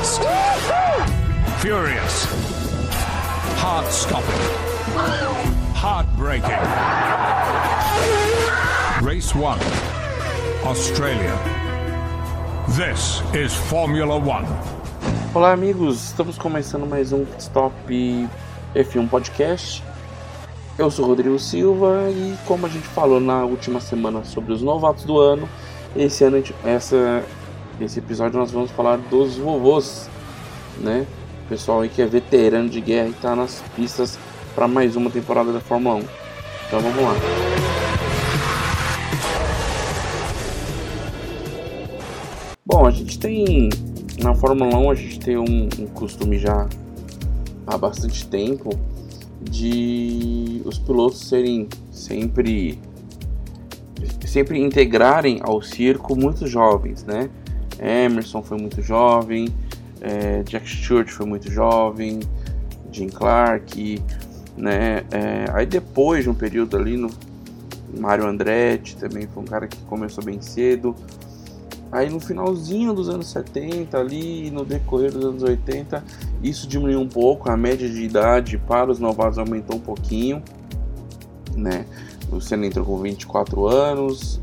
Fast, furious, heart-stopping, heartbreaking. Race 1, Australia. This is Formula One. Olá, amigos. Estamos começando mais um Stop F1 Podcast. Eu sou Rodrigo Silva e como a gente falou na última semana sobre os novatos do ano, esse ano essa esse episódio nós vamos falar dos vovôs, né? Pessoal aí que é veterano de guerra e está nas pistas para mais uma temporada da Fórmula 1. Então vamos lá. Bom, a gente tem na Fórmula 1 a gente tem um, um costume já há bastante tempo de os pilotos serem sempre sempre integrarem ao circo muito jovens, né? Emerson foi muito jovem, é, Jack Stewart foi muito jovem, Jim Clark, né? É, aí depois de um período ali no Mario Andretti também foi um cara que começou bem cedo. Aí no finalzinho dos anos 70, ali no decorrer dos anos 80, isso diminuiu um pouco, a média de idade para os novatos aumentou um pouquinho, né? O Senna entrou com 24 anos,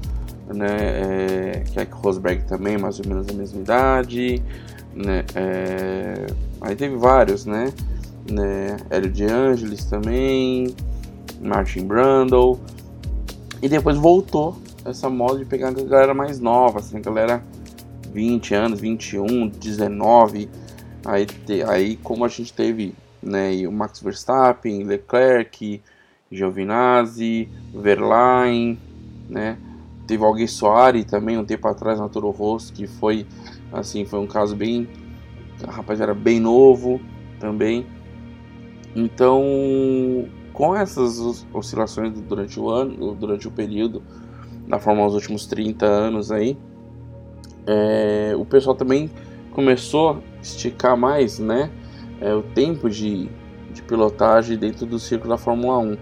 né? É, Keck Rosberg também, mais ou menos a mesma idade, né? É, aí teve vários, né? né? Hélio de Angelis também, Martin Brundle, e depois voltou essa moda de pegar a galera mais nova, assim, a galera 20 anos, 21, 19, aí, aí como a gente teve, né, o Max Verstappen, Leclerc, Giovinazzi, Verlaine, né, Teve o Alguém Soares também, um tempo atrás, na Toro Rosso, que foi, assim, foi um caso bem... O rapaz era bem novo também. Então, com essas oscilações durante o ano, durante o período da Fórmula dos últimos 30 anos aí, é, o pessoal também começou a esticar mais, né, é, o tempo de, de pilotagem dentro do círculo da Fórmula 1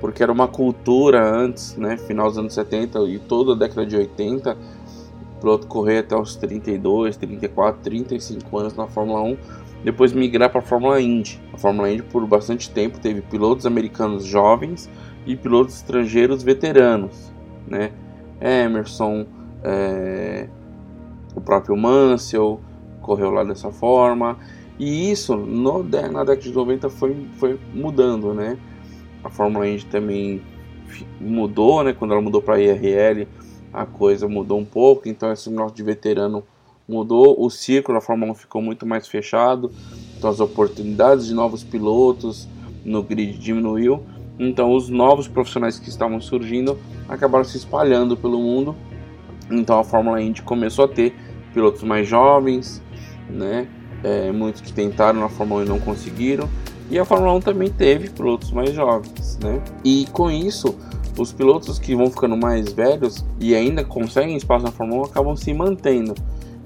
porque era uma cultura antes, né, final dos anos 70 e toda a década de 80, o piloto correr até os 32, 34, 35 anos na Fórmula 1, depois migrar para a Fórmula Indy. A Fórmula Indy por bastante tempo teve pilotos americanos jovens e pilotos estrangeiros veteranos, né? Emerson, é, o próprio Mansell correu lá dessa forma. E isso no, na década de 90 foi, foi mudando, né? A Fórmula Indy também mudou, né? Quando ela mudou para IRL, a coisa mudou um pouco, então esse negócio de veterano mudou, o ciclo da Fórmula 1 ficou muito mais fechado, então as oportunidades de novos pilotos no grid diminuiu, então os novos profissionais que estavam surgindo acabaram se espalhando pelo mundo, então a Fórmula Indy começou a ter pilotos mais jovens, né? É, muitos que tentaram na Fórmula 1 e não conseguiram, e a Fórmula 1 também teve pilotos mais jovens, né? E com isso, os pilotos que vão ficando mais velhos e ainda conseguem espaço na Fórmula 1 acabam se mantendo.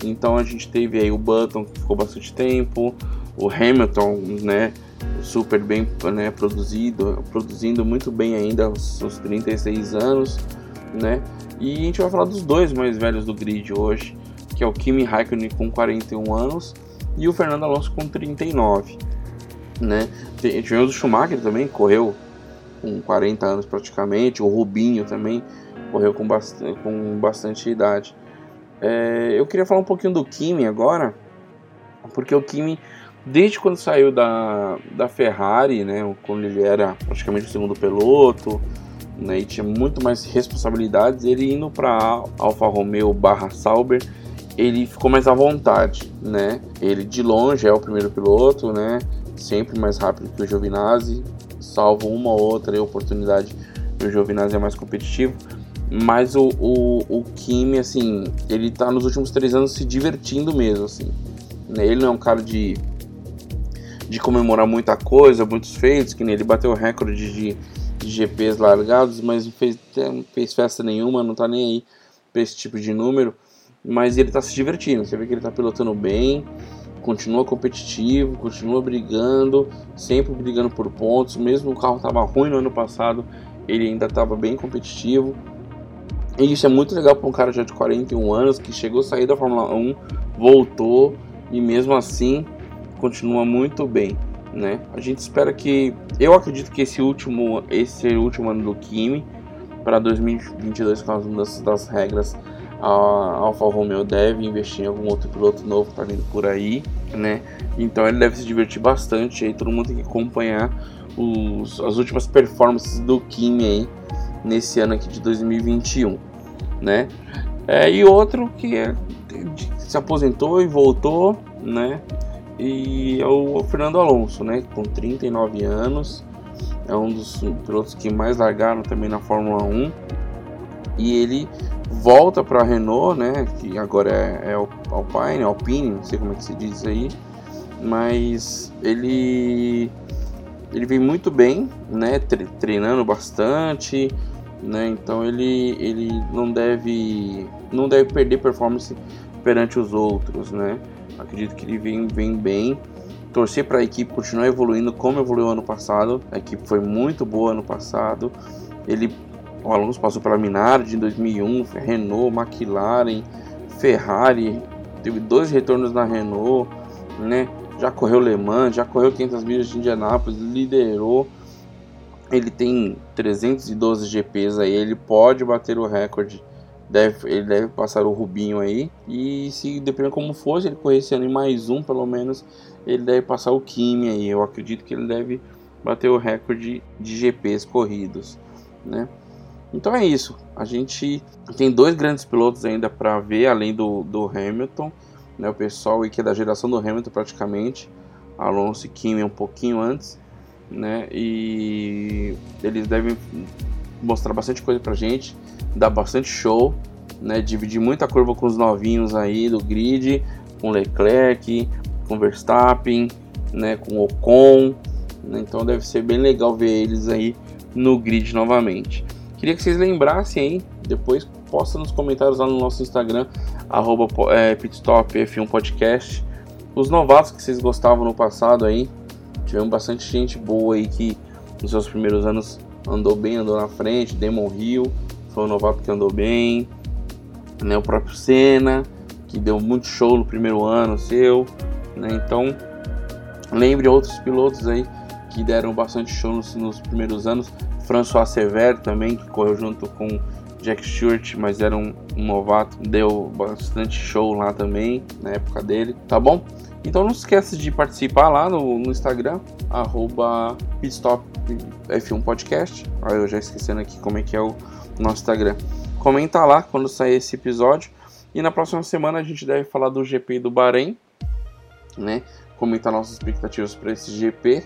Então a gente teve aí o Button que ficou bastante tempo, o Hamilton, né, super bem né, produzido, produzindo muito bem ainda aos seus 36 anos, né? E a gente vai falar dos dois mais velhos do grid hoje, que é o Kimi Raikkonen com 41 anos e o Fernando Alonso com 39 né? Tivemos o Schumacher também, correu com 40 anos praticamente, o Rubinho também correu com bastante, com bastante idade. É, eu queria falar um pouquinho do Kimi agora, porque o Kimi, desde quando saiu da, da Ferrari, né, quando ele era praticamente o segundo piloto, né, e tinha muito mais responsabilidades, ele indo para Alfa Romeo barra Sauber, ele ficou mais à vontade, né? Ele de longe é o primeiro piloto, né? Sempre mais rápido que o Giovinazzi, salvo uma ou outra oportunidade o Giovinazzi é mais competitivo. Mas o, o, o Kimi, assim, ele tá nos últimos três anos se divertindo mesmo, assim. Ele não é um cara de, de comemorar muita coisa, muitos feitos, que nem ele bateu o recorde de, de GPs largados, mas não fez, não fez festa nenhuma, não tá nem aí pra esse tipo de número. Mas ele tá se divertindo, você vê que ele tá pilotando bem, continua competitivo, continua brigando, sempre brigando por pontos. Mesmo o carro estava ruim no ano passado, ele ainda estava bem competitivo. E isso é muito legal para um cara já de 41 anos que chegou a sair da Fórmula 1, voltou e mesmo assim continua muito bem, né? A gente espera que, eu acredito que esse último, esse último ano do Kimi para 2022 com as mudanças das regras, a Alfa Romeo deve investir em algum outro piloto novo que tá vindo por aí, né? Então ele deve se divertir bastante, aí todo mundo tem que acompanhar os, as últimas performances do Kimi aí nesse ano aqui de 2021, né? É, e outro que é, se aposentou e voltou, né? E é o Fernando Alonso, né? Com 39 anos, é um dos pilotos que mais largaram também na Fórmula 1. E ele volta para a Renault, né? Que agora é, é Alpine, Alpine, não sei como é que se diz aí, mas ele ele vem muito bem, né? Treinando bastante, né? Então ele, ele não deve não deve perder performance perante os outros, né? Acredito que ele vem, vem bem. Torcer para a equipe continuar evoluindo como evoluiu ano passado. A equipe foi muito boa ano passado. Ele o Alonso passou pela Minardi em 2001, Renault, McLaren, Ferrari, teve dois retornos na Renault, né? Já correu Le Mans, já correu 500 milhas de Indianápolis, liderou ele tem 312 GPs aí, ele pode bater o recorde. Deve, ele deve passar o Rubinho aí. E se dependendo como for, se ele correr esse ano em mais um, pelo menos, ele deve passar o Kimi aí. Eu acredito que ele deve bater o recorde de GPs corridos, né? Então é isso. A gente tem dois grandes pilotos ainda para ver, além do, do Hamilton, né? O pessoal que é da geração do Hamilton praticamente, Alonso e Kimi um pouquinho antes né? E eles devem mostrar bastante coisa pra gente, dar bastante show, né? Dividir muita curva com os novinhos aí do grid, com Leclerc, com Verstappen, né? Com Ocon, né? Então deve ser bem legal ver eles aí no grid novamente. Queria que vocês lembrassem aí, depois posta nos comentários lá no nosso Instagram, arroba é, pitstopf1podcast, os novatos que vocês gostavam no passado aí, Tivemos bastante gente boa aí que nos seus primeiros anos andou bem, andou na frente. Demon Hill foi um novato que andou bem. Né, o próprio Senna, que deu muito show no primeiro ano seu. Né, então, lembre outros pilotos aí que deram bastante show nos, nos primeiros anos. François Sever também, que correu junto com Jack Stewart, mas era um, um, novato, deu bastante show lá também na época dele, tá bom? Então não esqueça de participar lá no, no Instagram, arroba pitstopf1podcast. Aí eu já esquecendo aqui como é que é o nosso Instagram. Comenta lá quando sair esse episódio. E na próxima semana a gente deve falar do GP do Bahrein, né? Comentar nossas expectativas para esse GP,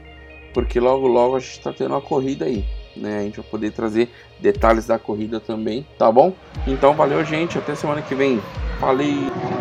porque logo logo a gente está tendo uma corrida aí, né? A gente vai poder trazer detalhes da corrida também, tá bom? Então valeu, gente. Até semana que vem. Valeu!